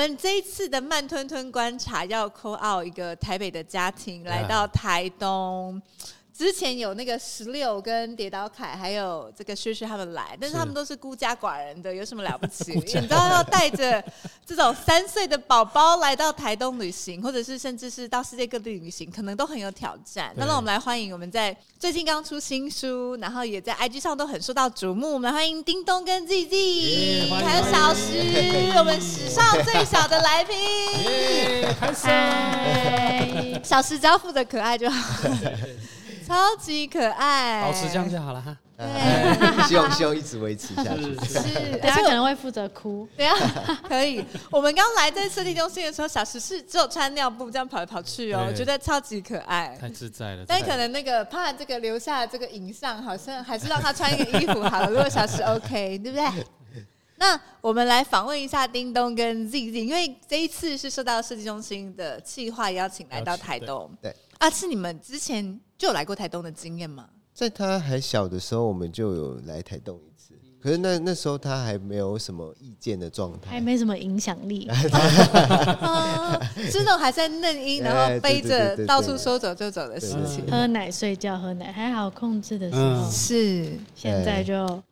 们这一次的慢吞吞观察要 call out 一个台北的家庭来到台东。之前有那个十六跟跌倒凯，还有这个薛薛他们来，但是他们都是孤家寡人的，有什么了不起？你知道要带着这种三岁的宝宝来到台东旅行，或者是甚至是到世界各地旅行，可能都很有挑战。那让我们来欢迎我们在最近刚出新书，然后也在 IG 上都很受到瞩目。我们来欢迎叮咚跟 ZZ，还有小时，我们史上最小的来宾。嗨，小时只要负责可爱就好。超级可爱，保持这样就好了哈。对，希望希望一直维持下去。是，等下可能会负责哭。对啊，可以。我们刚来在设计中心的时候，小石是只有穿尿布这样跑来跑去哦，我觉得超级可爱，太自在了。但可能那个怕这个留下这个影像，好像还是让他穿一个衣服好了。如果小石 OK，对不对？那我们来访问一下叮咚跟 ZZ，因为这一次是受到设计中心的企划邀请来到台东。对啊，是你们之前。就有来过台东的经验吗？在他还小的时候，我们就有来台东一次。可是那那时候他还没有什么意见的状态，还没什么影响力，是那种还在嫩婴，然后背着到处说走就走的事情。喝奶、睡觉、喝奶还好控制的时候，是现在就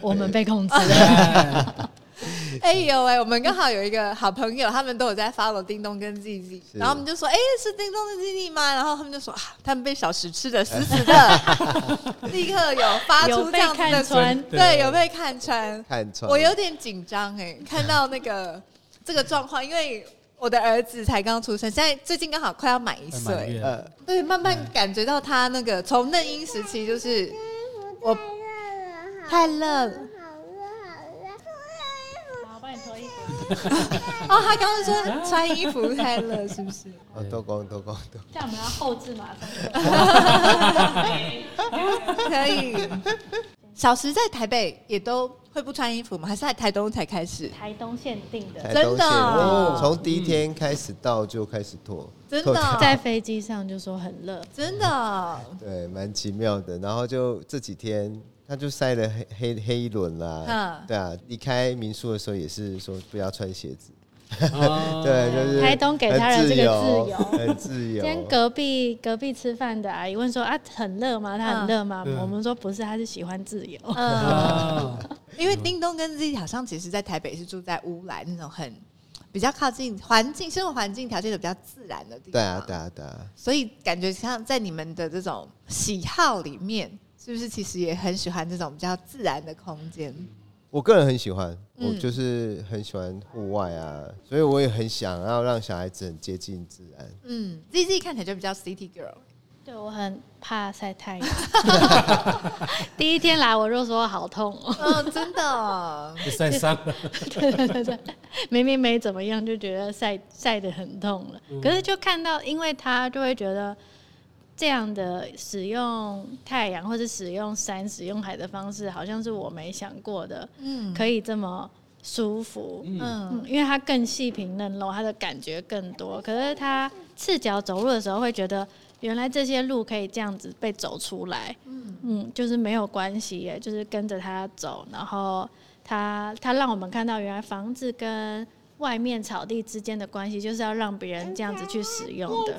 我们被控制了。哎呦喂，我们刚好有一个好朋友，他们都有在 follow 叮咚跟 ZZ，然后我们就说，哎，是叮咚跟 ZZ 吗？然后他们就说啊，他们被小食吃的死死的，立刻有发出这样子的穿，对，有被看穿，看穿。我有点紧张哎，看到那个 这个状况，因为我的儿子才刚出生，现在最近刚好快要满一岁，呃，对，慢慢感觉到他那个从嫩婴时期就是我太热了。哦，他刚刚说穿衣服太热，是不是？哦，多光多光多。这样我们要后置马上。可以。小时在台北也都会不穿衣服吗？还是在台东才开始？台东限定的，真的。从第一天开始到就开始脱，真的。在飞机上就说很热，真的。对，蛮奇妙的。然后就这几天。他就晒了黑黑黑一轮啦，嗯、对啊，离开民宿的时候也是说不要穿鞋子，哦、对，就是台东给他人这个自由，很自由。今天隔壁隔壁吃饭的阿姨问说啊，很热吗？他很热吗？嗯、我们说不是，他是喜欢自由。嗯、因为叮咚跟自己好像其实，在台北是住在乌来那种很比较靠近环境生活环境条件的比较自然的地方。对啊，对啊，对啊。所以感觉像在你们的这种喜好里面。是不是其实也很喜欢这种比较自然的空间？我个人很喜欢，我就是很喜欢户外啊，所以我也很想要让小孩子很接近自然。嗯，ZZ 看起来就比较 City Girl。对，我很怕晒太阳。第一天来我就说好痛哦，哦真的哦，晒伤了。对对对对，明明没怎么样，就觉得晒晒的很痛了。可是就看到，因为他就会觉得。这样的使用太阳或者使用山、使用海的方式，好像是我没想过的。嗯，可以这么舒服。嗯，嗯，因为它更细平嫩肉，它的感觉更多。可是它赤脚走路的时候，会觉得原来这些路可以这样子被走出来。嗯嗯，就是没有关系耶，就是跟着它走。然后它它让我们看到，原来房子跟外面草地之间的关系，就是要让别人这样子去使用的。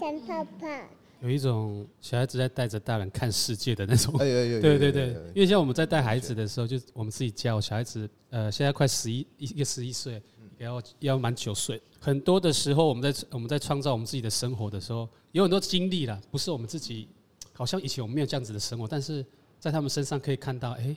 有一种小孩子在带着大人看世界的那种，对对对，因为像我们在带孩子的时候，就我们自己教小孩子，呃，现在快十一一个十一岁，也要要满九岁，很多的时候我们在我们在创造我们自己的生活的时候，有很多经历了，不是我们自己，好像以前我们没有这样子的生活，但是在他们身上可以看到，哎。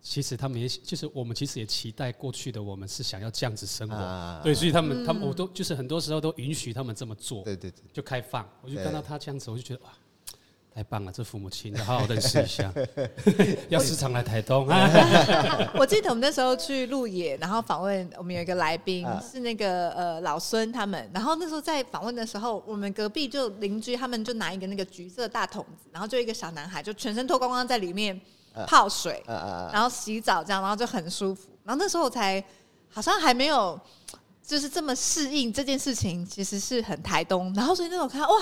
其实他们也就是我们，其实也期待过去的我们是想要这样子生活，啊、对，所以他们、嗯、他们我都就是很多时候都允许他们这么做，对对对，就开放。我就看到他这样子，我就觉得哇，太棒了，这父母亲好好 认识一下，要时常来台东。啊。我记得我们那时候去鹿野，然后访问我们有一个来宾是那个呃老孙他们，然后那时候在访问的时候，我们隔壁就邻居他们就拿一个那个橘色大桶子，然后就一个小男孩就全身脱光光在里面泡水，然后洗澡这样，然后就很舒服。然后那时候我才好像还没有就是这么适应这件事情，其实是很台东。然后所以那时候看哇。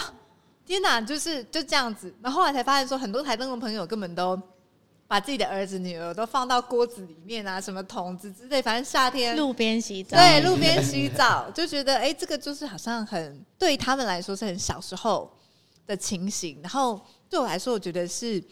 天哪，就是就这样子，然后后来才发现说，很多台东的朋友根本都把自己的儿子女儿都放到锅子里面啊，什么桶子之类，反正夏天路边洗澡，对，路边洗澡，就觉得哎、欸，这个就是好像很对他们来说是很小时候的情形，然后对我来说，我觉得是，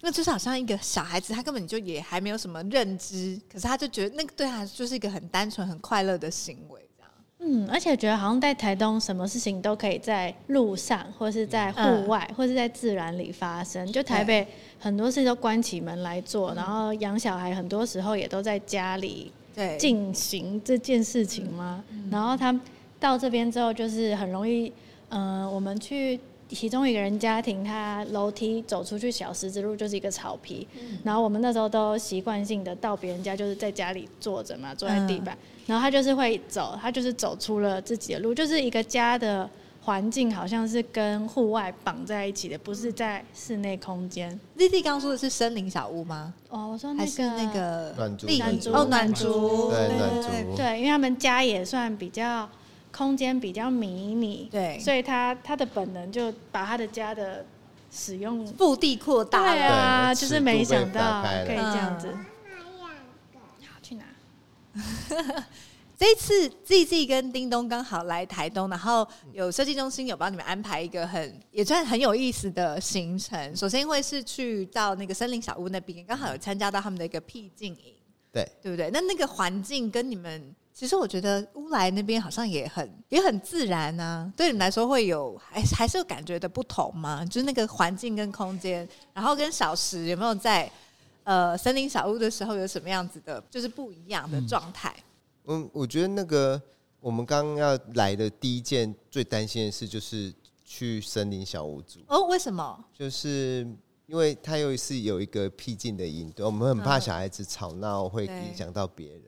那就是好像一个小孩子，他根本就也还没有什么认知，可是他就觉得那个对他就是一个很单纯、很快乐的行为。这样嗯，而且觉得好像在台东，什么事情都可以在路上，或是在户外，嗯、或是在自然里发生。就台北很多事都关起门来做，然后养小孩很多时候也都在家里进行这件事情嘛。然后他到这边之后，就是很容易，嗯、呃，我们去。其中一个人家庭，他楼梯走出去小石子路就是一个草皮，嗯、然后我们那时候都习惯性的到别人家，就是在家里坐着嘛，坐在地板，嗯、然后他就是会走，他就是走出了自己的路，就是一个家的环境好像是跟户外绑在一起的，不是在室内空间。丽丽刚刚说的是森林小屋吗？哦，我说那个还是那个暖竹，暖竹哦，暖竹，对暖竹，对，因为他们家也算比较。空间比较迷你，对，所以他他的本能就把他的家的使用腹地扩大了，对啊，就是没想到可以这样子。好，去哪？这一次 ZZ 跟叮咚刚好来台东，然后有设计中心有帮你们安排一个很也算很有意思的行程。首先会是去到那个森林小屋那边，刚好有参加到他们的一个僻静营，对，对不对？那那个环境跟你们。其实我觉得乌来那边好像也很也很自然啊，对你们来说会有还还是有感觉的不同吗？就是那个环境跟空间，然后跟小时有没有在呃森林小屋的时候有什么样子的，就是不一样的状态？嗯，我觉得那个我们刚刚要来的第一件最担心的事就是去森林小屋住哦，为什么？就是因为它又是有一个僻静的营，对，我们很怕小孩子吵闹会影响到别人。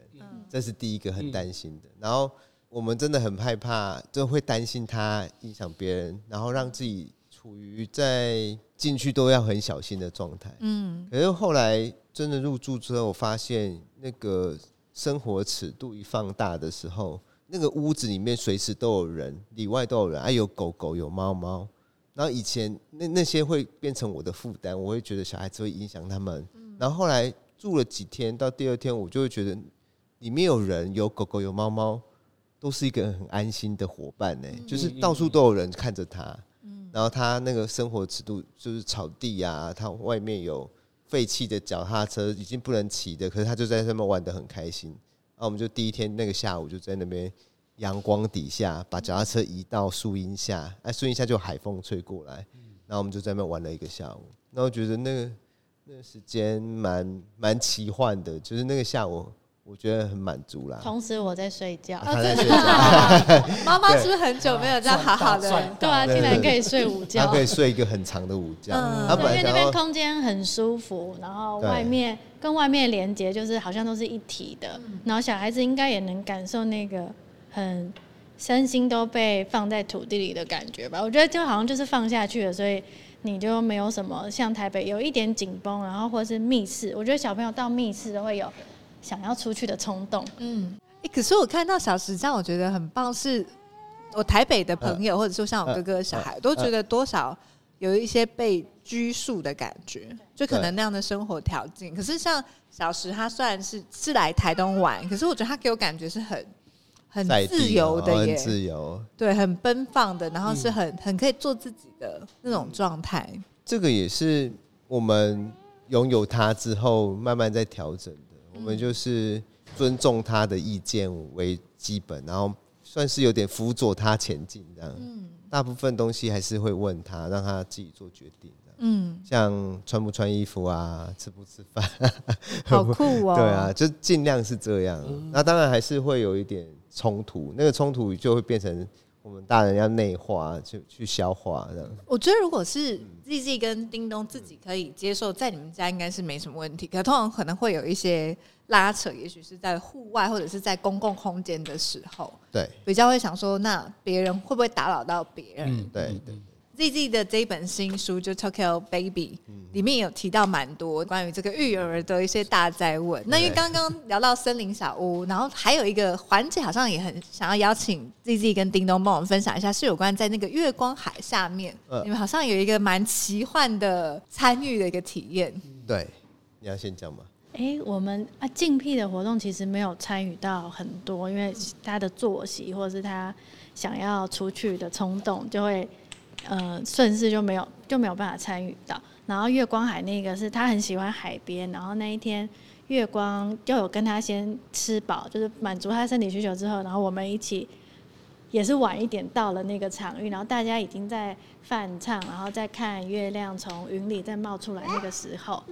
这是第一个很担心的，然后我们真的很害怕，就会担心他影响别人，然后让自己处于在进去都要很小心的状态。嗯，可是后来真的入住之后，我发现那个生活尺度一放大的时候，那个屋子里面随时都有人，里外都有人，还有狗狗，有猫猫。然后以前那那些会变成我的负担，我会觉得小孩子会影响他们。然后后来住了几天，到第二天我就会觉得。里面有人，有狗狗，有猫猫，都是一个很安心的伙伴呢。就是到处都有人看着他，然后它那个生活尺度就是草地啊，它外面有废弃的脚踏车，已经不能骑的，可是它就在上面玩的很开心。然后我们就第一天那个下午就在那边阳光底下，把脚踏车移到树荫下，哎，树荫下就海风吹过来，然后我们就在那边玩了一个下午。那我觉得那个那个时间蛮蛮奇幻的，就是那个下午。我觉得很满足啦。同时我在睡觉，他在睡觉。妈妈是不是很久没有这样好好的？对啊，竟然可以睡午觉。他可以睡一个很长的午觉。嗯，因为那边空间很舒服，然后外面跟外面连接就是好像都是一体的。然后小孩子应该也能感受那个很身心都被放在土地里的感觉吧。我觉得就好像就是放下去了，所以你就没有什么像台北有一点紧绷，然后或是密室。我觉得小朋友到密室都会有。想要出去的冲动，嗯，欸，可是我看到小时这样，我觉得很棒。是我台北的朋友，或者说像我哥哥的小孩，都觉得多少有一些被拘束的感觉，就可能那样的生活条件。可是像小时，他虽然是是来台东玩，可是我觉得他给我感觉是很很自由的耶，自由，对，很奔放的，然后是很很可以做自己的那种状态。这个也是我们拥有他之后慢慢在调整。我们就是尊重他的意见为基本，然后算是有点辅佐他前进这样。嗯，大部分东西还是会问他，让他自己做决定。嗯，像穿不穿衣服啊，吃不吃饭，好酷哦。对啊，就尽量是这样。那当然还是会有一点冲突，那个冲突就会变成我们大人要内化，去去消化这样。我觉得如果是 ZZ 跟叮咚自己可以接受，在你们家应该是没什么问题。可通常可能会有一些拉扯，也许是在户外或者是在公共空间的时候，对，比较会想说，那别人会不会打扰到别人？嗯，对对。ZZ 的这一本新书就 Tokyo Baby，里面有提到蛮多关于这个育儿的一些大灾问。那因为刚刚聊到森林小屋，然后还有一个环节，好像也很想要邀请 ZZ 跟叮咚帮我们分享一下，是有关在那个月光海下面，你们好像有一个蛮奇幻的参与的一个体验。对，你要先讲吗？哎，我们啊，静僻的活动其实没有参与到很多，因为他的作息或者是他想要出去的冲动就会。呃，顺势就没有就没有办法参与到。然后月光海那个是他很喜欢海边，然后那一天月光就有跟他先吃饱，就是满足他身体需求之后，然后我们一起也是晚一点到了那个场域，然后大家已经在泛唱，然后再看月亮从云里再冒出来那个时候，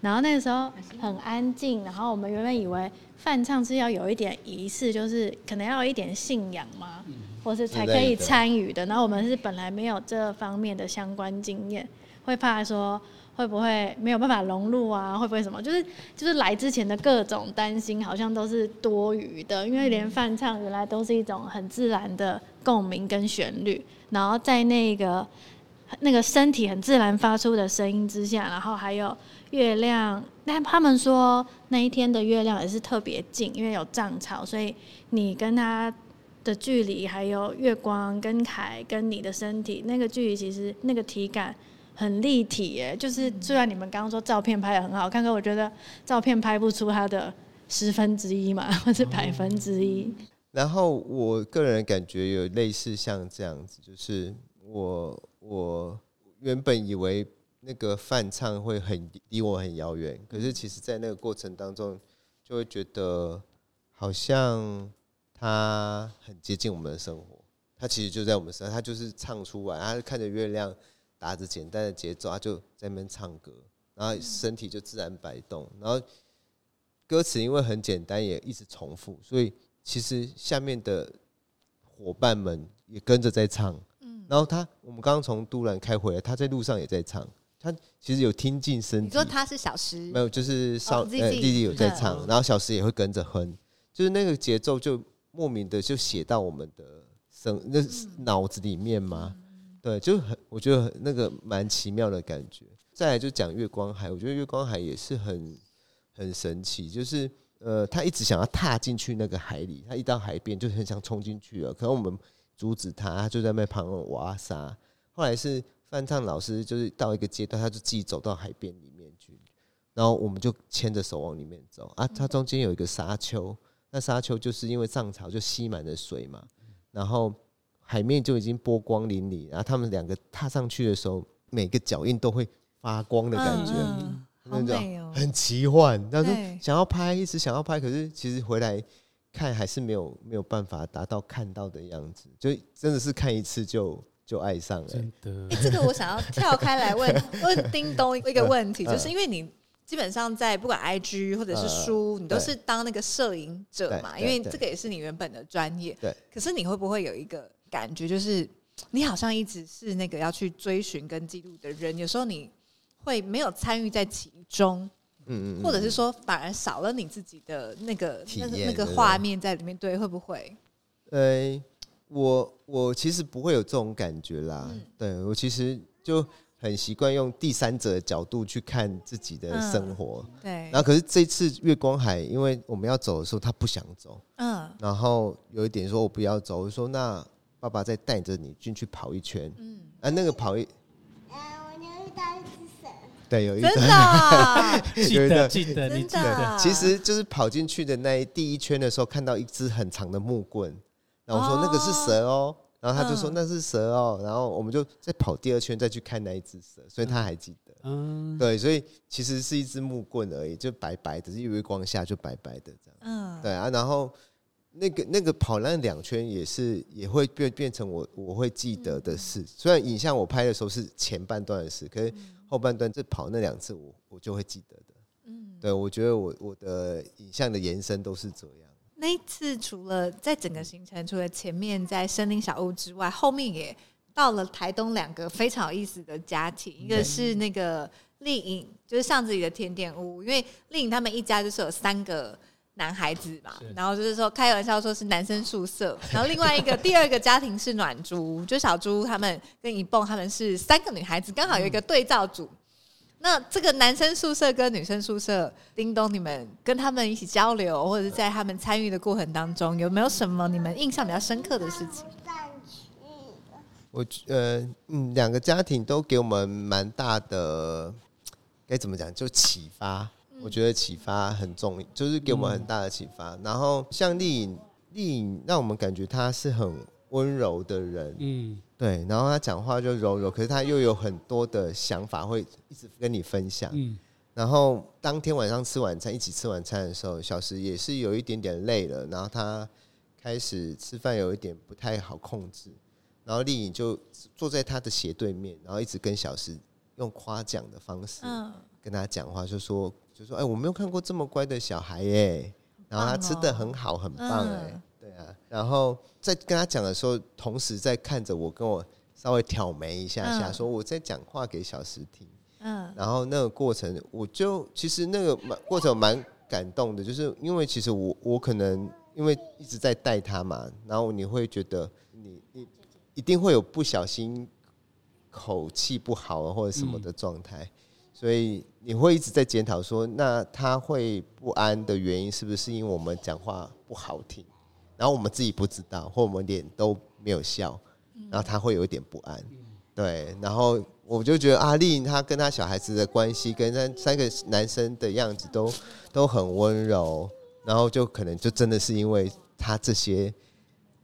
然后那个时候很安静，然后我们原本以为泛唱是要有一点仪式，就是可能要有一点信仰嘛。或是才可以参与的，然后我们是本来没有这方面的相关经验，会怕说会不会没有办法融入啊？会不会什么？就是就是来之前的各种担心，好像都是多余的，因为连泛唱原来都是一种很自然的共鸣跟旋律，然后在那个那个身体很自然发出的声音之下，然后还有月亮，那他们说那一天的月亮也是特别近，因为有涨潮，所以你跟他。的距离，还有月光跟海跟你的身体那个距离，其实那个体感很立体耶。就是虽然你们刚刚说照片拍得很好看，可我觉得照片拍不出它的十分之一嘛，或者百分之一。然后我个人感觉有类似像这样子，就是我我原本以为那个泛唱会很离我很遥远，可是其实在那个过程当中，就会觉得好像。他很接近我们的生活，他其实就在我们身上，他就是唱出来，他看着月亮，打着简单的节奏，他就在那边唱歌，然后身体就自然摆动，然后歌词因为很简单，也一直重复，所以其实下面的伙伴们也跟着在唱，然后他我们刚刚从都兰开回来，他在路上也在唱，他其实有听进声。你说他是小石？没有，就是少呃弟弟有在唱，然后小石也会跟着哼，就是那个节奏就。莫名的就写到我们的生那脑子里面吗？对，就很我觉得那个蛮奇妙的感觉。再来就讲月光海，我觉得月光海也是很很神奇，就是呃，他一直想要踏进去那个海里，他一到海边就很想冲进去了，可能我们阻止他，他就在那旁边挖沙。后来是范唱老师，就是到一个阶段，他就自己走到海边里面去，然后我们就牵着手往里面走啊，它中间有一个沙丘。那沙丘就是因为涨潮就吸满了水嘛，然后海面就已经波光粼粼，然后他们两个踏上去的时候，每个脚印都会发光的感觉，嗯嗯、好美哦，很奇幻。但是想要拍，一直想要拍，可是其实回来看还是没有没有办法达到看到的样子，就真的是看一次就就爱上了。真的，欸，这个我想要跳开来问 问叮咚一个问题，就是因为你。基本上在不管 IG 或者是书，你都是当那个摄影者嘛，因为这个也是你原本的专业。对。可是你会不会有一个感觉，就是你好像一直是那个要去追寻跟记录的人，有时候你会没有参与在其中，嗯嗯，或者是说反而少了你自己的那个那个那个画面在里面，对，会不会？呃，我我其实不会有这种感觉啦，对我其实就。很习惯用第三者的角度去看自己的生活，嗯、对。然后可是这次月光海，因为我们要走的时候，他不想走，嗯。然后有一点说，我不要走，我说那爸爸再带着你进去跑一圈，嗯。啊，那个跑一，对，有一只，记得记得你记得，其实就是跑进去的那一第一圈的时候，看到一只很长的木棍，然后我说那个是蛇哦。然后他就说那是蛇哦，然后我们就再跑第二圈再去看那一只蛇，所以他还记得。嗯，对，所以其实是一支木棍而已，就白白的，是月光下就白白的这样。嗯，对啊，然后那个那个跑那两圈也是也会变变成我我会记得的事。虽然影像我拍的时候是前半段的事，可是后半段这跑那两次我我就会记得的。嗯，对，我觉得我我的影像的延伸都是这样。那一次除了在整个行程，除了前面在森林小屋之外，后面也到了台东两个非常有意思的家庭，一个是那个丽颖，就是巷子里的甜点屋，因为丽颖他们一家就是有三个。男孩子嘛，然后就是说开玩笑说是男生宿舍，然后另外一个第二个家庭是暖猪，就小猪他们跟一蹦他们是三个女孩子，刚好有一个对照组。那这个男生宿舍跟女生宿舍，叮咚，你们跟他们一起交流，或者是在他们参与的过程当中，有没有什么你们印象比较深刻的事情？我呃嗯，两个家庭都给我们蛮大的，该怎么讲，就启发。我觉得启发很重要，就是给我们很大的启发。嗯、然后像丽颖，丽颖让我们感觉她是很温柔的人，嗯，对。然后她讲话就柔柔，可是她又有很多的想法，会一直跟你分享。嗯。然后当天晚上吃晚餐，一起吃晚餐的时候，小时也是有一点点累了，然后他开始吃饭有一点不太好控制，然后丽颖就坐在他的斜对面，然后一直跟小时用夸奖的方式跟他讲话，就说。就说：“哎、欸，我没有看过这么乖的小孩耶，然后他吃的很好，很棒哎，嗯、对啊。然后在跟他讲的时候，同时在看着我，跟我稍微挑眉一下下，嗯、说我在讲话给小石听。嗯，然后那个过程，我就其实那个蛮过程蛮感动的，就是因为其实我我可能因为一直在带他嘛，然后你会觉得你你一定会有不小心口气不好或者什么的状态。嗯”所以你会一直在检讨说，那他会不安的原因是不是因为我们讲话不好听，然后我们自己不知道，或我们脸都没有笑，然后他会有一点不安。对，然后我就觉得阿丽她跟她小孩子的关系，跟三三个男生的样子都都很温柔，然后就可能就真的是因为他这些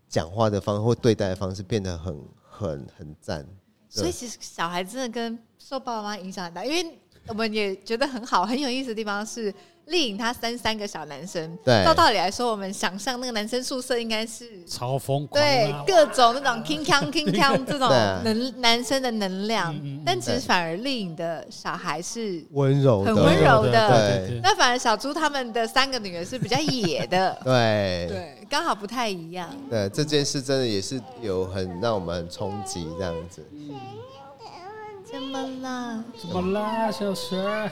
讲话的方式或对待的方式变得很很很赞。所以其实小孩真的跟受爸爸妈妈影响很大，因为。我们也觉得很好，很有意思的地方是，丽颖她生三个小男生。对，照道理来说，我们想象那个男生宿舍应该是超疯狂，对，各种那种 king kong king kong 这种 能男生的能量。但其实反而丽颖的小孩是温柔，很温柔的。对，那反而小猪他们的三个女儿是比较野的。对，对，刚好不太一样。对，这件事真的也是有很让我们很冲击这样子。怎么了？怎么啦，小蛇？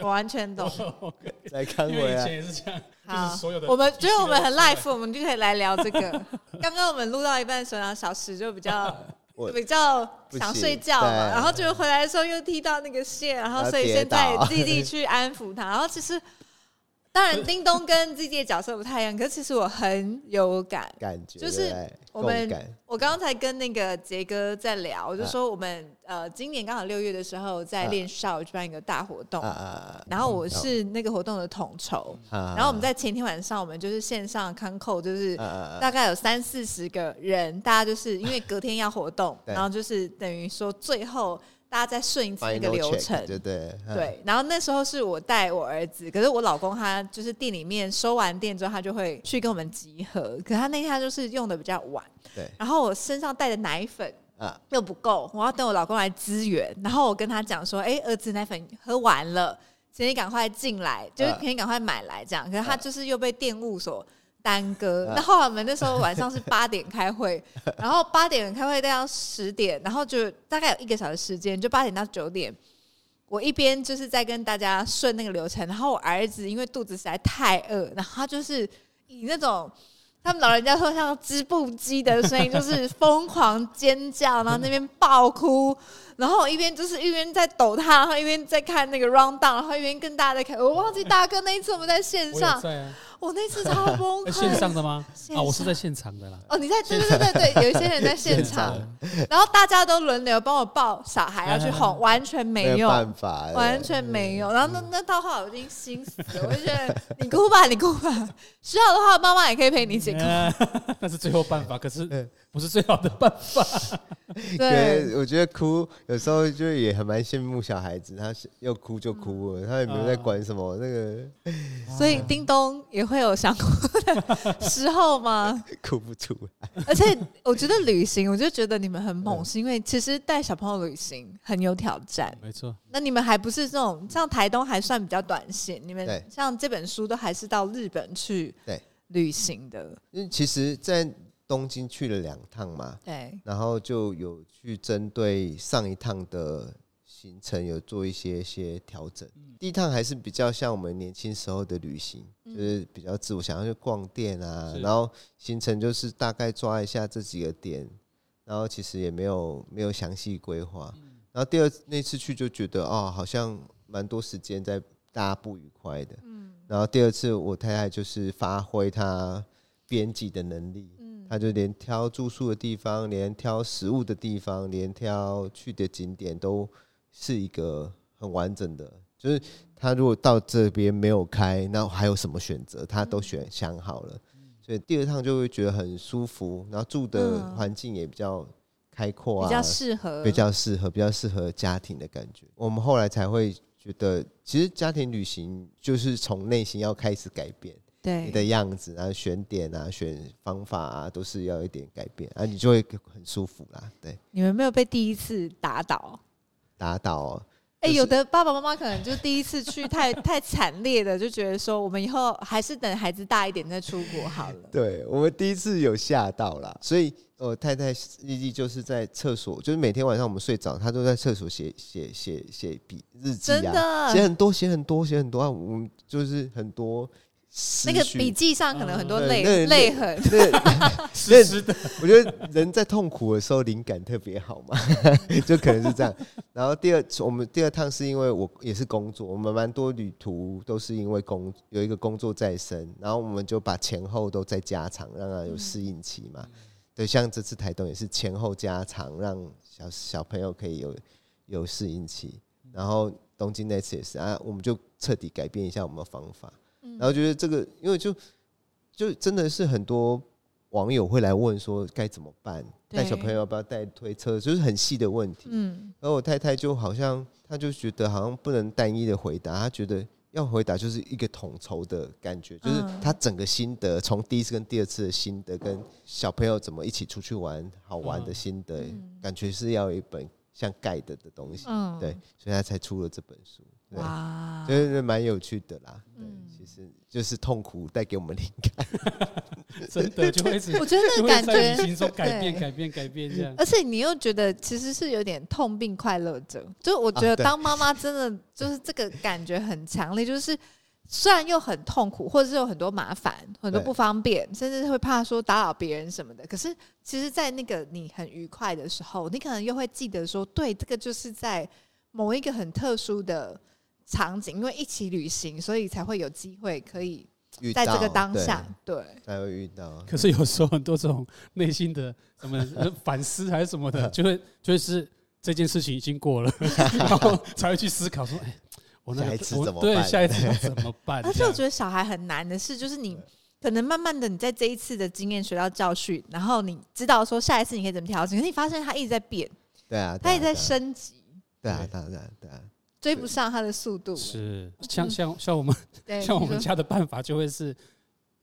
我完全懂。来看我呀！以前也是这样。好，我们觉得我们很 life，我们就可以来聊这个。刚刚我们录到一半的时候，小石就比较比较想睡觉嘛，然后就回来的时候又踢到那个线，然后所以现在弟弟去安抚他，然后其实。当然，叮咚跟 Z 的角色不太一样，可是其实我很有感，感觉就是我们，我刚刚才跟那个杰哥在聊，我就说我们呃，今年刚好六月的时候在练少举办一个大活动，然后我是那个活动的统筹，然后我们在前天晚上，我们就是线上康扣，就是大概有三四十个人，大家就是因为隔天要活动，然后就是等于说最后。大家再顺一次那个流程，对对对。然后那时候是我带我儿子，可是我老公他就是店里面收完店之后，他就会去跟我们集合。可他那天他就是用的比较晚，对。然后我身上带的奶粉啊又不够，我要等我老公来支援。然后我跟他讲说：“哎，儿子奶粉喝完了，请你赶快进来，就是请你赶快买来这样。”可是他就是又被店务所。耽搁。那后来我们那时候晚上是 八点开会，然后八点开会到十点，然后就大概有一个小时时间，就八点到九点，我一边就是在跟大家顺那个流程，然后我儿子因为肚子实在太饿，然后他就是以那种他们老人家说像织布机的声音，就是疯狂尖叫，然后那边爆哭，然后我一边就是一边在抖他，然后一边在看那个 round down，然后一边跟大家在看，我忘记大哥那一次我们在线上。我那次超崩溃。线上的吗？啊，我是在现场的啦。哦，你在对对对 对，有一些人在现场，然后大家都轮流帮我抱小孩要去哄，完全没有办法，完全没有。然后那那套话我已经心死了，我就觉得你哭吧，你哭吧，需要的话妈妈也可以陪你一起哭。那是最后办法，可是不是最好的办法。对，我觉得哭有时候就也很蛮羡慕小孩子，他要哭就哭了，他也没有在管什么那个。所以叮咚也会有想哭的时候吗？哭不出来。而且我觉得旅行，我就觉得你们很猛，是因为其实带小朋友旅行很有挑战。没错。那你们还不是这种像台东还算比较短线，你们像这本书都还是到日本去旅行的。因为其实，在东京去了两趟嘛，对，然后就有去针对上一趟的行程有做一些些调整。第一趟还是比较像我们年轻时候的旅行，就是比较自我，想要去逛店啊，然后行程就是大概抓一下这几个点，然后其实也没有没有详细规划。然后第二那次去就觉得哦，好像蛮多时间在大家不愉快的。然后第二次我太太就是发挥她编辑的能力。他就连挑住宿的地方，连挑食物的地方，连挑去的景点，都是一个很完整的。就是他如果到这边没有开，那还有什么选择？他都选想好了，所以第二趟就会觉得很舒服，然后住的环境也比较开阔啊，比较适合，比较适合，比较适合家庭的感觉。我们后来才会觉得，其实家庭旅行就是从内心要开始改变。对你的样子啊，选点啊，选方法啊，都是要一点改变啊，你就会很舒服啦。对，你们没有被第一次打倒？打倒、喔？哎、有的爸爸妈妈可能就第一次去太 太惨烈的，就觉得说，我们以后还是等孩子大一点再出国好了。对，我们第一次有吓到啦，所以我太太日记就是在厕所，就是每天晚上我们睡着，她都在厕所写写写写笔日记啊，写很多写很多写很多啊，我们就是很多。那个笔记上可能很多泪泪痕，是是 的。我觉得人在痛苦的时候灵感特别好嘛，就可能是这样。然后第二，我们第二趟是因为我也是工作，我们蛮多旅途都是因为工有一个工作在身，然后我们就把前后都在加长，让它有适应期嘛。对，像这次台东也是前后加长，让小小朋友可以有有适应期。然后东京那次也是啊，我们就彻底改变一下我们的方法。然后觉得这个，因为就就真的是很多网友会来问说该怎么办，带小朋友要不要带推车，就是很细的问题。嗯，然后我太太就好像，她就觉得好像不能单一的回答，她觉得要回答就是一个统筹的感觉，就是她整个心得，从第一次跟第二次的心得，跟小朋友怎么一起出去玩好玩的心得，感觉是要有一本像 guide 的东西，对，所以她才出了这本书。哇，就是蛮有趣的啦。对，其实就是痛苦带给我们灵感，真的就会。我觉得那个感觉，轻松改变、改变、改变这样。而且你又觉得其实是有点痛并快乐着，就我觉得当妈妈真的就是这个感觉很强烈，就是虽然又很痛苦，或者是有很多麻烦、很多不方便，甚至会怕说打扰别人什么的。可是其实，在那个你很愉快的时候，你可能又会记得说，对，这个就是在某一个很特殊的。场景，因为一起旅行，所以才会有机会可以在这个当下，对，才会遇到。可是有时候很多这种内心的什么反思还是什么的，就会就是这件事情已经过了，然后才会去思考说，哎，我那下一次怎么办？对，下一次要怎么办？而且我觉得小孩很难的是，就是你可能慢慢的你在这一次的经验学到教训，然后你知道说下一次你可以怎么调整，可是你发现他一直在变，对啊，他一直在升级，对啊，对啊，对啊，对啊。追不上他的速度。是像像像我们 像我们家的办法就会是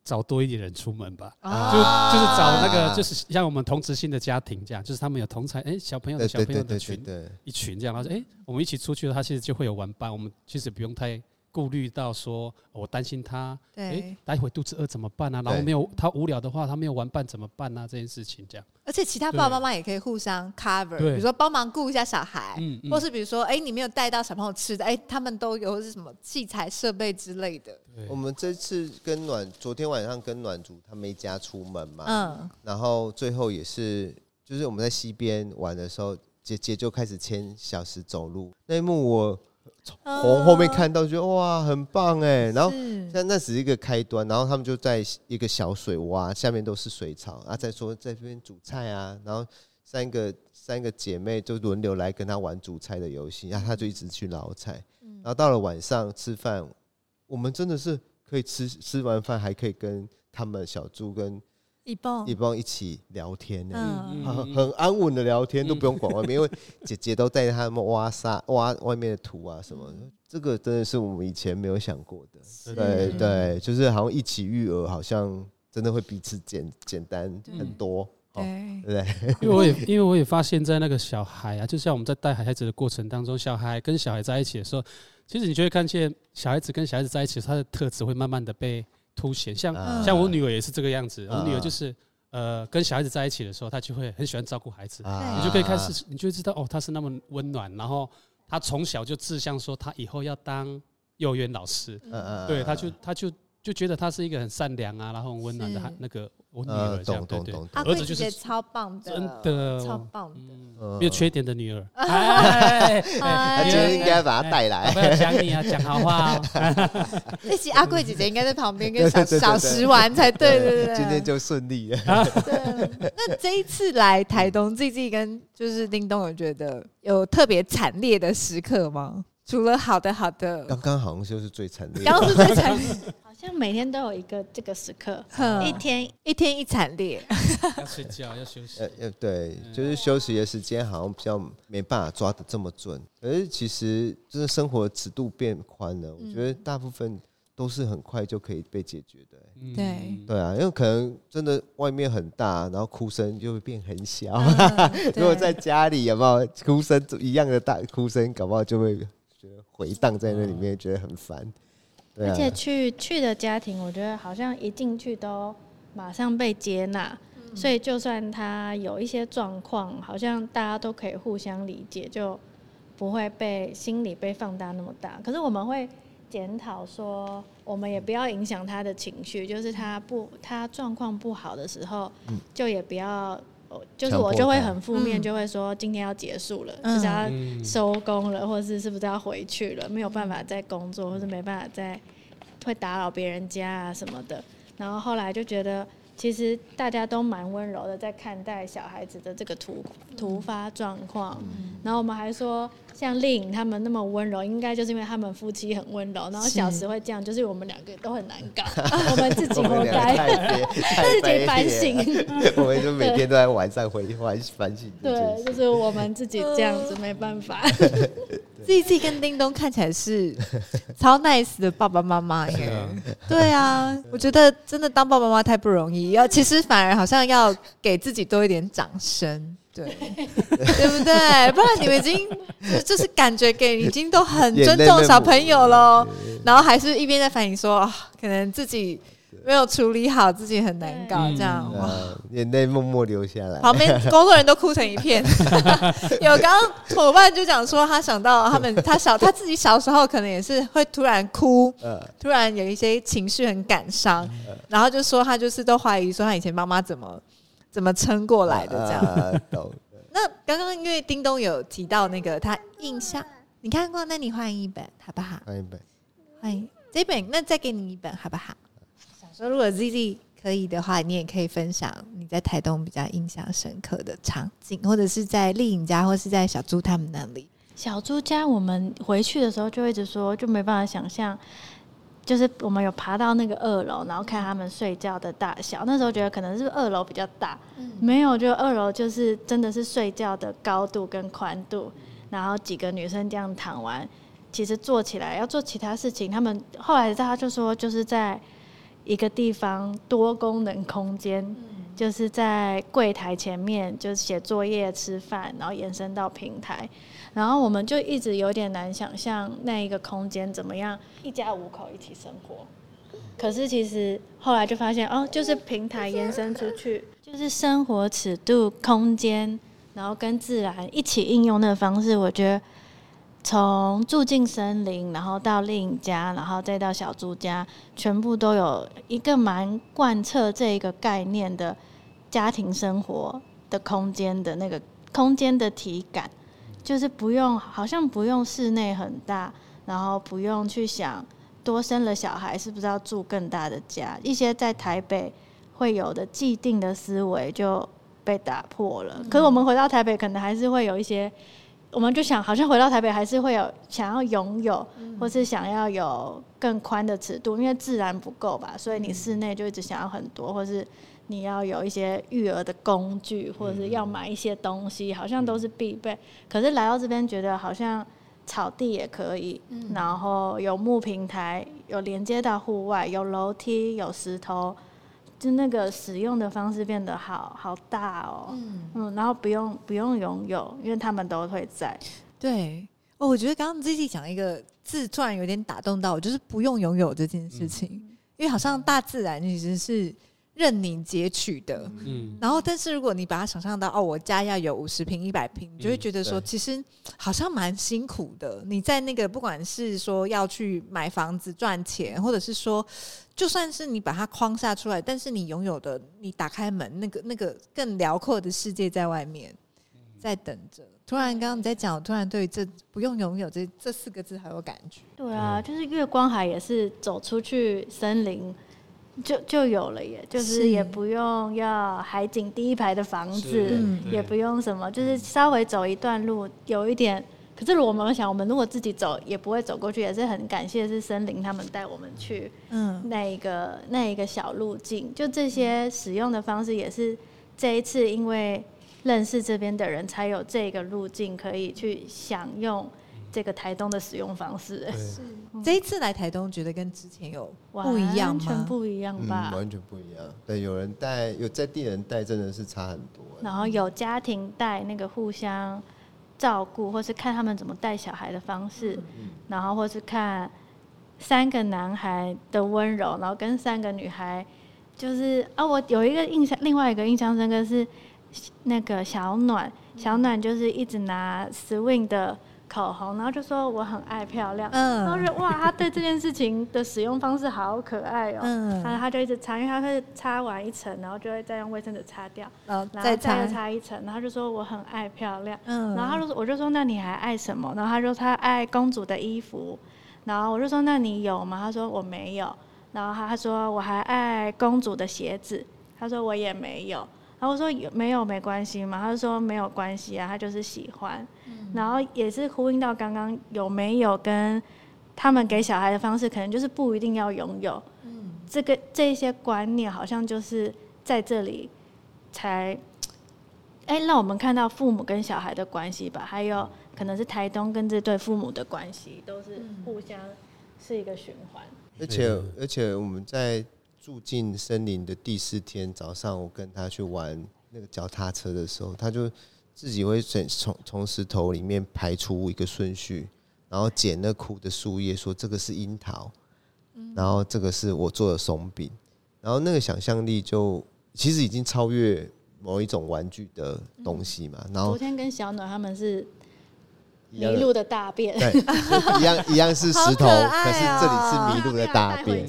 找多一点人出门吧，就就是找那个就是像我们同职性的家庭这样，就是他们有同才哎小朋友的小朋友的群一群这样，他说哎我们一起出去的话，其实就会有玩伴，我们其实不用太。顾虑到说，我担心他，哎对、欸，待会肚子饿怎么办啊？然后没有他无聊的话，他没有玩伴怎么办啊？这件事情这样。而且其他爸爸妈妈也可以互相 cover，比如说帮忙顾一下小孩，嗯嗯、或是比如说，哎、欸，你没有带到小朋友吃的，哎、欸，他们都有是什么器材设备之类的。对我们这次跟暖，昨天晚上跟暖族他们一家出门嘛，嗯，然后最后也是，就是我们在西边玩的时候，姐姐就开始牵小石走路那一幕我。从后面看到，觉得哇，很棒哎！然后但那只是一个开端，然后他们就在一个小水洼，下面都是水草啊。再说在这边煮菜啊，然后三个三个姐妹就轮流来跟他玩煮菜的游戏，然后他就一直去捞菜。然后到了晚上吃饭，我们真的是可以吃吃完饭还可以跟他们小猪跟一帮。一帮一起聊天呢，很很安稳的聊天，都不用管外面，因为姐姐都带他们挖沙挖外面的土啊什么，这个真的是我们以前没有想过的。对对，就是好像一起育儿，好像真的会彼此简简单很多。对对，因为我也因为我也发现，在那个小孩啊，就像我们在带孩子的过程当中，小孩跟小孩在一起的时候，其实你就会看见小孩子跟小孩子在一起，他的特质会慢慢的被。凸显像像我女儿也是这个样子，我女儿就是呃跟小孩子在一起的时候，她就会很喜欢照顾孩子，你就可以开始，你就知道哦，她是那么温暖，然后她从小就志向说她以后要当幼儿园老师，对，她就她就就觉得她是一个很善良啊，然后很温暖的那个。我女儿这样，对对，儿子就是超棒的，真的超棒的，没有缺点的女儿。他今天应该把她带来，讲你啊，讲好话。那些阿贵姐姐应该在旁边跟小小石玩才对，对对。今天就顺利了。那这一次来台东，GG 跟就是叮咚，有觉得有特别惨烈的时刻吗？除了好的好的，刚刚好像就是最惨烈，刚刚是最惨烈。像每天都有一个这个时刻，一天一天一惨烈，要睡觉要休息。呃对，就是休息的时间好像比较没办法抓的这么准。可是其实就是生活的尺度变宽了，我觉得大部分都是很快就可以被解决的。对对啊，因为可能真的外面很大，然后哭声就会变很小。如果在家里有没有哭声一样的大哭声，搞不好就会觉得回荡在那里面，觉得很烦。而且去去的家庭，我觉得好像一进去都马上被接纳，所以就算他有一些状况，好像大家都可以互相理解，就不会被心理被放大那么大。可是我们会检讨说，我们也不要影响他的情绪，就是他不他状况不好的时候，就也不要。就是我就会很负面，就会说今天要结束了，就是要收工了，或者是是不是要回去了，没有办法再工作，或者没办法再会打扰别人家啊什么的。然后后来就觉得。其实大家都蛮温柔的，在看待小孩子的这个突突发状况。然后我们还说，像丽颖他们那么温柔，应该就是因为他们夫妻很温柔。然后小时会这样，就是我们两个都很难搞，我们自己活该，自己反省。我们就每天都在晚上回反反省。对，就是我们自己这样子，没办法。GG 跟叮咚看起来是超 nice 的爸爸妈妈耶。对啊，我觉得真的当爸爸妈妈太不容易，要其实反而好像要给自己多一点掌声，对，对不对？不然你们已经就是感觉给已经都很尊重小朋友了，然后还是一边在反映说，可能自己。没有处理好，自己很难搞，这样、嗯、哇，眼泪默默流下来。旁边工作人员都哭成一片。有刚刚伙伴就讲说，他想到他们，他小他自己小时候可能也是会突然哭，突然有一些情绪很感伤，然后就说他就是都怀疑说他以前妈妈怎么怎么撑过来的这样。那刚刚因为叮咚有提到那个他印象，你看过？那你换一本好不好？换一本，欢迎这本，那再给你一本好不好？说如果 ZZ 可以的话，你也可以分享你在台东比较印象深刻的场景，或者是在丽颖家，或是在小猪他们那里。小猪家，我们回去的时候就一直说，就没办法想象，就是我们有爬到那个二楼，然后看他们睡觉的大小。那时候觉得可能是二楼比较大，没有，就二楼就是真的是睡觉的高度跟宽度，然后几个女生这样躺完，其实坐起来要做其他事情，他们后来他就说就是在。一个地方多功能空间，嗯、就是在柜台前面，就是写作业、吃饭，然后延伸到平台，然后我们就一直有点难想象那一个空间怎么样，一家五口一起生活。可是其实后来就发现，哦，就是平台延伸出去，就是生活尺度、空间，然后跟自然一起应用的方式，我觉得。从住进森林，然后到丽颖家，然后再到小猪家，全部都有一个蛮贯彻这一个概念的家庭生活的空间的那个空间的体感，就是不用好像不用室内很大，然后不用去想多生了小孩是不是要住更大的家，一些在台北会有的既定的思维就被打破了。可是我们回到台北，可能还是会有一些。我们就想，好像回到台北还是会有想要拥有，或是想要有更宽的尺度，因为自然不够吧，所以你室内就一直想要很多，或是你要有一些育儿的工具，或者是要买一些东西，好像都是必备。可是来到这边，觉得好像草地也可以，然后有木平台，有连接到户外，有楼梯，有石头。就那个使用的方式变得好好大哦，嗯，嗯，然后不用不用拥有，因为他们都会在。对，哦，我觉得刚刚 Zizi 讲一个字，突然有点打动到我，就是不用拥有这件事情，嗯，因为好像大自然其实是。任你截取的，嗯，然后但是如果你把它想象到哦，我家要有五十平、一百平，你就会觉得说，其实好像蛮辛苦的。你在那个不管是说要去买房子赚钱，或者是说，就算是你把它框下出来，但是你拥有的，你打开门，那个那个更辽阔的世界在外面在等着。突然刚刚你在讲，突然对这不用拥有这这四个字很有感觉。对啊，就是月光海也是走出去森林。就就有了耶，就是也不用要海景第一排的房子，也不用什么，就是稍微走一段路，有一点。可是我们想，我们如果自己走，也不会走过去，也是很感谢是森林他们带我们去，嗯，那一个那一个小路径，就这些使用的方式，也是这一次因为认识这边的人，才有这个路径可以去享用。这个台东的使用方式，是这一次来台东，觉得跟之前有不一样吗？完全不一样吧？嗯，完全不一样。对，有人带，有在地人带，真的是差很多。然后有家庭带，那个互相照顾，或是看他们怎么带小孩的方式，嗯、然后或是看三个男孩的温柔，然后跟三个女孩，就是啊，我有一个印象，另外一个印象深刻是那个小暖，小暖就是一直拿 Swing 的。口红，然后就说我很爱漂亮，嗯，然后就哇，他对这件事情的使用方式好可爱哦，嗯，然后他就一直擦，因为他会擦完一层，然后就会再用卫生纸擦掉，然后再再擦一层，然后就说我很爱漂亮，嗯，然后他就说我就说那你还爱什么？然后他说他爱公主的衣服，然后我就说那你有吗？他说我没有，然后他他说我还爱公主的鞋子，他说我也没有。然后我说有没有没关系嘛？他就说没有关系啊，他就是喜欢。嗯、然后也是呼应到刚刚有没有跟他们给小孩的方式，可能就是不一定要拥有。嗯、这个这一些观念好像就是在这里才，哎，让我们看到父母跟小孩的关系吧。还有可能是台东跟这对父母的关系，都是互相是一个循环。而且而且我们在。住进森林的第四天早上，我跟他去玩那个脚踏车的时候，他就自己会从从从石头里面排出一个顺序，然后捡那枯的树叶，说这个是樱桃，然后这个是我做的松饼，然后那个想象力就其实已经超越某一种玩具的东西嘛。然后昨天跟小暖他们是。麋鹿的大便，对，一样一样是石头，可，可是这里是麋鹿的大便，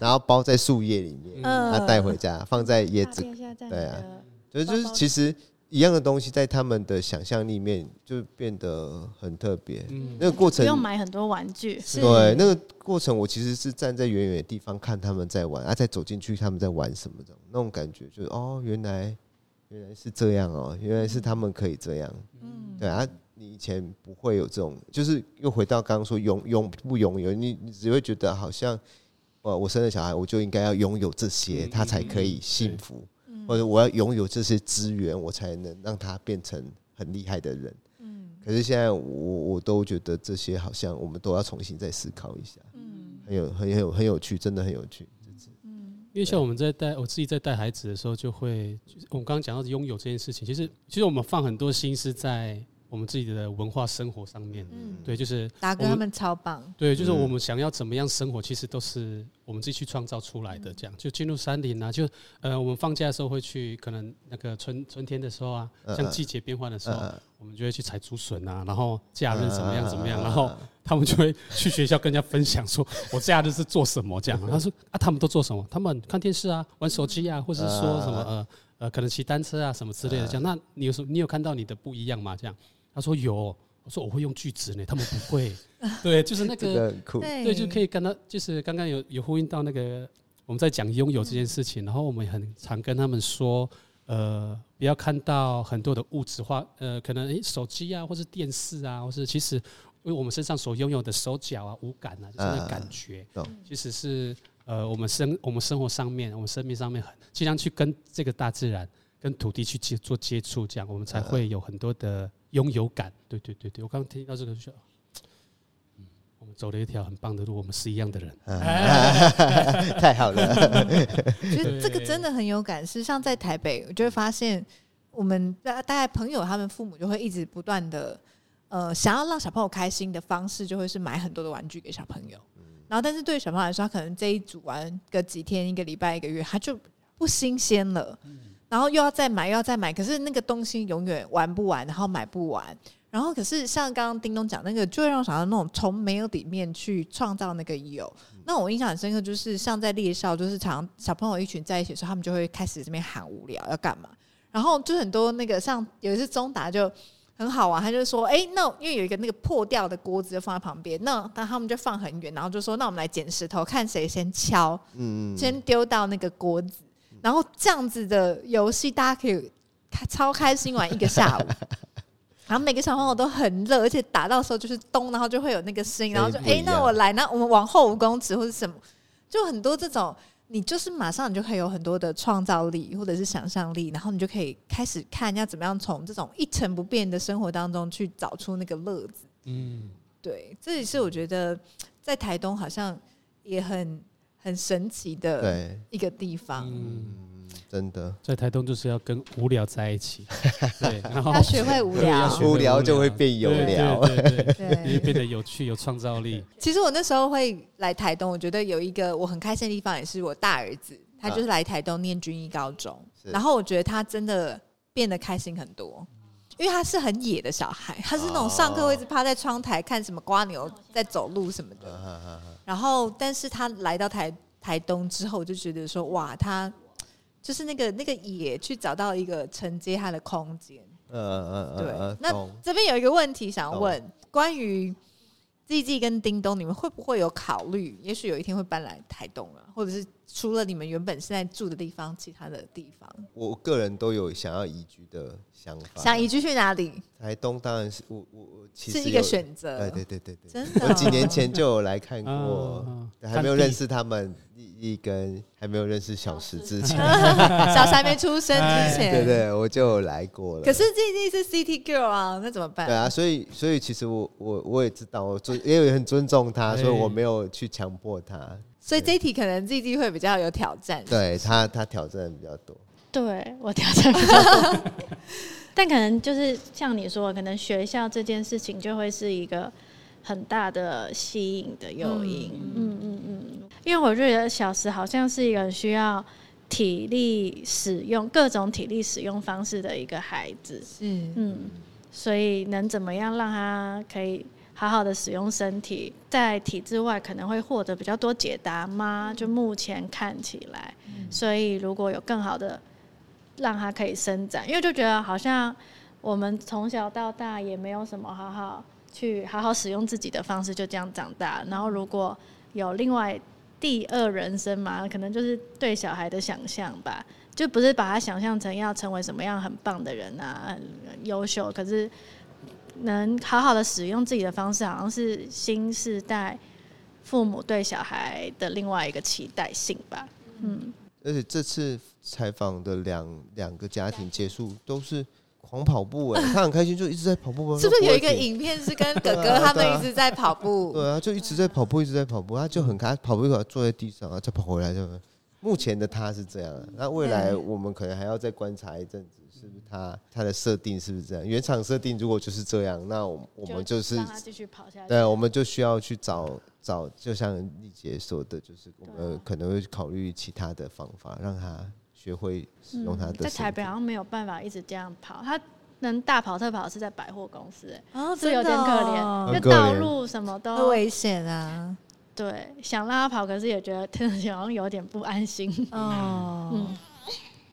然后包在树叶里面，他带回家，放在椰子，对啊，所以就是其实一样的东西，在他们的想象里面就变得很特别。那个过程不用买很多玩具，对，那个过程我其实是站在远远的地方看他们在玩，啊，再走进去他们在玩什么的，那种感觉就是哦，原来原来是这样哦，原来是他们可以这样，嗯，对啊。你以前不会有这种，就是又回到刚刚说拥拥不拥有，你你只会觉得好像，呃，我生了小孩，我就应该要拥有这些，他才可以幸福，或者我要拥有这些资源，我才能让他变成很厉害的人。嗯，可是现在我我都觉得这些好像我们都要重新再思考一下。嗯，很有很有很有趣，真的很有趣。嗯，因为像我们在带我自己在带孩子的时候，就会我们刚刚讲到拥有这件事情，其实其实我们放很多心思在。我们自己的文化生活上面，嗯，对，就是大哥他们超棒，对，就是我们想要怎么样生活，其实都是我们自己去创造出来的。这样，就进入山林啊，就呃，我们放假的时候会去，可能那个春春天的时候啊，像季节变换的时候，我们就会去采竹笋啊，然后假日怎么样怎么样，然后他们就会去学校跟人家分享说，我假日是做什么这样。他说啊，他们都做什么？他们看电视啊，玩手机啊，或者是说什么呃呃，可能骑单车啊什么之类的。这样，那你有什么？你有看到你的不一样吗？这样。他说有，我说我会用句子呢，他们不会。对，就是 那个，对，就可以跟他，就是刚刚有有呼应到那个我们在讲拥有这件事情，然后我们很常跟他们说，呃，不要看到很多的物质化，呃，可能诶手机啊，或是电视啊，或是其实因为我们身上所拥有的手脚啊、五感啊，就是那感觉，啊、其实是呃，我们生我们生活上面，我们生命上面很尽量去跟这个大自然、跟土地去接做接触，这样我们才会有很多的拥有感。对对对对，我刚刚听到这个就。我们走了一条很棒的路，我们是一样的人，啊、太好了。觉得这个真的很有感，是像在台北，我就会发现我们大大概朋友他们父母就会一直不断的，呃，想要让小朋友开心的方式，就会是买很多的玩具给小朋友。然后，但是对于小朋友来说，他可能这一组玩个几天、一个礼拜、一个月，他就不新鲜了。然后又要再买，又要再买，可是那个东西永远玩不完，然后买不完。然后，可是像刚刚叮咚讲那个，就会让我想到那种从没有里面去创造那个有。那我印象很深刻，就是像在猎校，就是常小朋友一群在一起的时候，他们就会开始这边喊无聊要干嘛。然后就很多那个像有一次中达就很好玩，他就说：“哎，那因为有一个那个破掉的锅子就放在旁边，那那他们就放很远，然后就说：那我们来捡石头，看谁先敲，嗯，先丢到那个锅子。然后这样子的游戏，大家可以超开心玩一个下午。”然后每个小朋友都很热，而且打到时候就是咚，然后就会有那个声音，然后就哎，那我来，那我们往后五公尺或者什么，就很多这种，你就是马上你就可以有很多的创造力或者是想象力，然后你就可以开始看要怎么样从这种一成不变的生活当中去找出那个乐子。嗯，对，这也是我觉得在台东好像也很很神奇的一个地方。嗯。真的，在台东就是要跟无聊在一起，对，然后要学会无聊，无聊。就会变有聊，对对对，对，变得有趣、有创造力。其实我那时候会来台东，我觉得有一个我很开心的地方，也是我大儿子，他就是来台东念军医高中，然后我觉得他真的变得开心很多，因为他是很野的小孩，他是那种上课会一直趴在窗台看什么瓜牛在走路什么的，然后但是他来到台台东之后，我就觉得说哇，他。就是那个那个野去找到一个承接他的空间，嗯嗯嗯，对。那这边有一个问题想问，关于 GG 跟叮咚，你们会不会有考虑，也许有一天会搬来台东啊，或者是除了你们原本现在住的地方，其他的地方？我个人都有想要移居的想法。想移居去哪里？台东当然是我我其实是一个选择。对对对对对，真的。我几年前就有来看过，还没有认识他们。一跟还没有认识小石之前，小石还没出生之前，对对，我就来过了。可是 GG 是 City Girl 啊，那怎么办？对啊，所以所以其实我我我也知道，我尊也有很尊重他，所以我没有去强迫他。所以这一题可能 GG 会比较有挑战，对他他挑战比较多，对我挑战比较多，但可能就是像你说，可能学校这件事情就会是一个。很大的吸引的诱因，嗯。嗯嗯，因为我觉得小时好像是一个需要体力使用各种体力使用方式的一个孩子，嗯嗯，所以能怎么样让他可以好好的使用身体，在体制外可能会获得比较多解答吗？就目前看起来，所以如果有更好的让他可以伸展，因为就觉得好像我们从小到大也没有什么好好。去好好使用自己的方式，就这样长大。然后如果有另外第二人生嘛，可能就是对小孩的想象吧，就不是把他想象成要成为什么样很棒的人啊，很优秀。可是能好好的使用自己的方式，好像是新时代父母对小孩的另外一个期待性吧。嗯，而且这次采访的两两个家庭结束都是。狂跑步哎，他很开心，就一直在跑步。是不是有一个影片是跟哥哥他们一直在跑步？对啊，就一直在跑步，一直在跑步。他就很开，跑步一会儿坐在地上啊，再跑回来。就目前的他是这样，那未来我们可能还要再观察一阵子，是不是他他的设定是不是这样？原厂设定如果就是这样，那我我们就是让他继续跑下去。对，我们就需要去找找，就像丽姐说的，就是我们可能会考虑其他的方法，让他。学会使用他的、嗯，在台北好像没有办法一直这样跑，他能大跑特跑是在百货公司，哎、哦，是有点可怜，因为道路什么都危险啊。对，想让他跑，可是也觉得好像有点不安心。哦，嗯、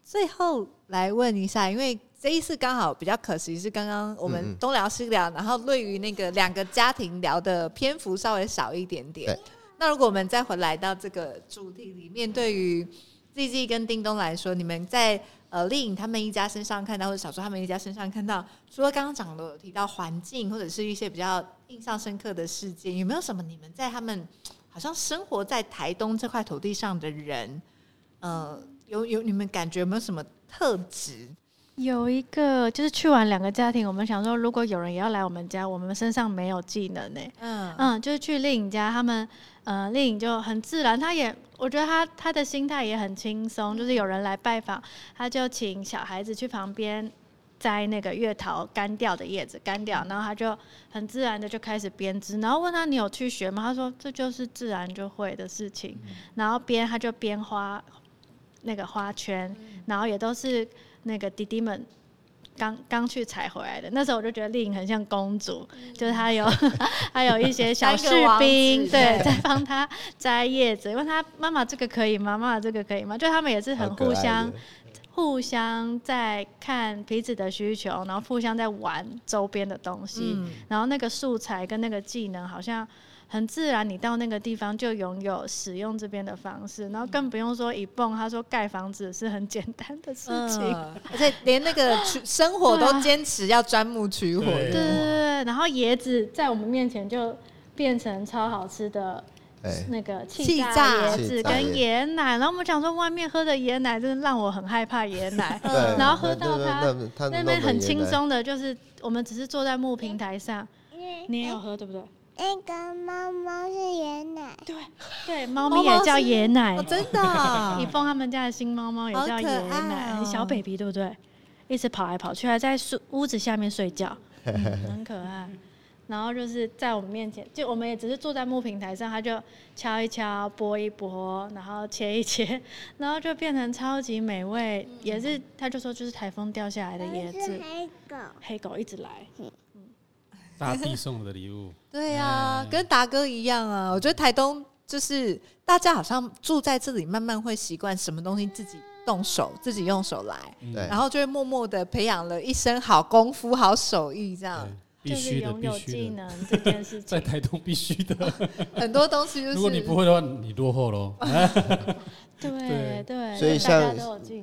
最后来问一下，因为这一次刚好比较可惜是刚刚我们东聊西聊，嗯嗯然后对于那个两个家庭聊的篇幅稍微少一点点。那如果我们再回来到这个主题里面，对于 GG 跟叮咚来说，你们在呃丽颖他们一家身上看到，或者小猪他们一家身上看到，除了刚刚讲的提到环境或者是一些比较印象深刻的事件，有没有什么你们在他们好像生活在台东这块土地上的人，呃，有有你们感觉有没有什么特质？有一个就是去完两个家庭，我们想说，如果有人也要来我们家，我们身上没有技能呢。嗯嗯，就是去丽颖家，他们呃丽颖就很自然，她也我觉得他他的心态也很轻松，就是有人来拜访，他就请小孩子去旁边摘那个月桃干掉的叶子干掉，然后他就很自然的就开始编织，然后问他你有去学吗？他说这就是自然就会的事情，然后编他就编花那个花圈，然后也都是。那个弟弟们刚刚去采回来的，那时候我就觉得丽颖很像公主，嗯、就是她有 还有一些小士兵，对，在帮她摘叶子。问她妈妈这个可以吗？妈妈这个可以吗？就他们也是很互相互相在看彼此的需求，然后互相在玩周边的东西，嗯、然后那个素材跟那个技能好像。很自然，你到那个地方就拥有使用这边的方式，然后更不用说一蹦，他说盖房子是很简单的事情，嗯、而且连那个生火都坚持要钻木取火。对。对对，然后椰子在我们面前就变成超好吃的，那个气炸椰子跟椰奶，然后我们讲说外面喝的椰奶真的让我很害怕椰奶，然后喝到它那边很轻松的，就是我们只是坐在木平台上，你也有喝对不对？那个猫猫是爷奶，对对，猫咪也叫爷奶，哦、真的、啊。一凤他们家的新猫猫也叫爷奶，哦、小 baby 对不对？一直跑来跑去，还在睡屋子下面睡觉，嗯、很可爱。然后就是在我们面前，就我们也只是坐在木平台上，他就敲一敲，拨一拨，然后切一切，然后就变成超级美味。嗯、也是，他就说就是台风掉下来的椰子，黑狗，黑狗一直来。嗯大地送的礼物，对呀、啊，跟达哥一样啊。我觉得台东就是大家好像住在这里，慢慢会习惯什么东西自己动手，自己用手来，对然后就会默默的培养了一身好功夫、好手艺，这样。必须的，必须的，这件事情在台东必须的。很多东西就是，如果你不会的话，你落后喽。对对，对所以像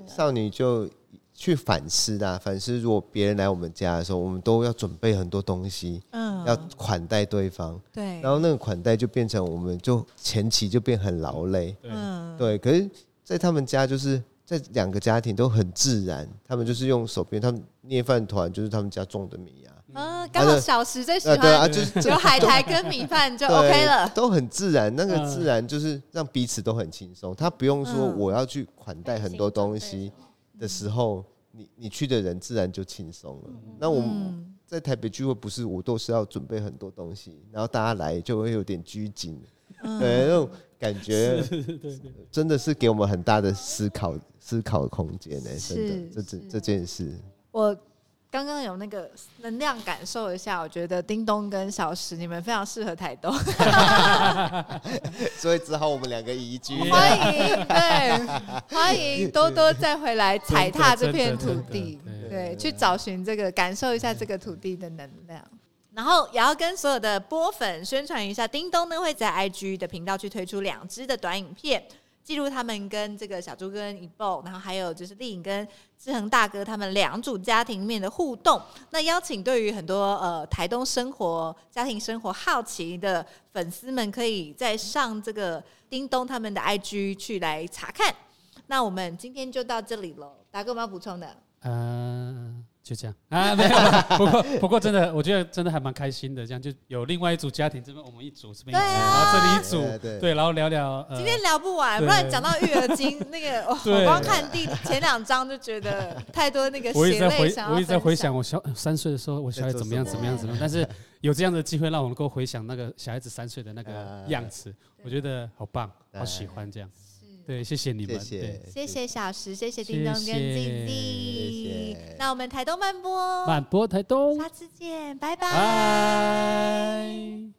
少女就。去反思啊，反思如果别人来我们家的时候，我们都要准备很多东西，嗯，要款待对方，对，然后那个款待就变成我们就前期就变很劳累，嗯，对。可是，在他们家就是在两个家庭都很自然，他们就是用手边，他们捏饭团就是他们家种的米啊，嗯，刚好小时最喜欢，对啊，就是有海苔跟米饭就 OK 了，都很自然，那个自然就是让彼此都很轻松，他不用说我要去款待很多东西。的时候，你你去的人自然就轻松了。那我们在台北聚会，不是我都是要准备很多东西，然后大家来就会有点拘谨，对那种感觉，真的是给我们很大的思考思考空间呢。真的，这这这件事，我。刚刚有那个能量感受一下，我觉得叮咚跟小石你们非常适合台东，所以只好我们两个移居。欢迎，对，欢迎多多再回来踩踏这片土地，对，去找寻这个，感受一下这个土地的能量。然后也要跟所有的波粉宣传一下，叮咚呢会在 IG 的频道去推出两支的短影片。记录他们跟这个小猪跟一蹦，然后还有就是丽颖跟志恒大哥他们两组家庭面的互动。那邀请对于很多呃台东生活、家庭生活好奇的粉丝们，可以再上这个叮咚他们的 IG 去来查看。那我们今天就到这里了，大哥有没有补充的？嗯、就这样啊，没有。不过不过真的，我觉得真的还蛮开心的。这样就有另外一组家庭，这边我们一组，这边一组，然后这里一组，对，然后聊聊。今天聊不完，不然讲到育儿经那个，我光看第前两章就觉得太多那个血泪想要。我一直在回想我小三岁的时候，我小孩怎么样怎么样怎么样。但是有这样的机会，让我能够回想那个小孩子三岁的那个样子，我觉得好棒，好喜欢这样。对，谢谢你们，谢谢，谢谢。小石，谢谢叮咚跟静静，那我们台东慢播，慢播台东，下次见，拜拜。拜。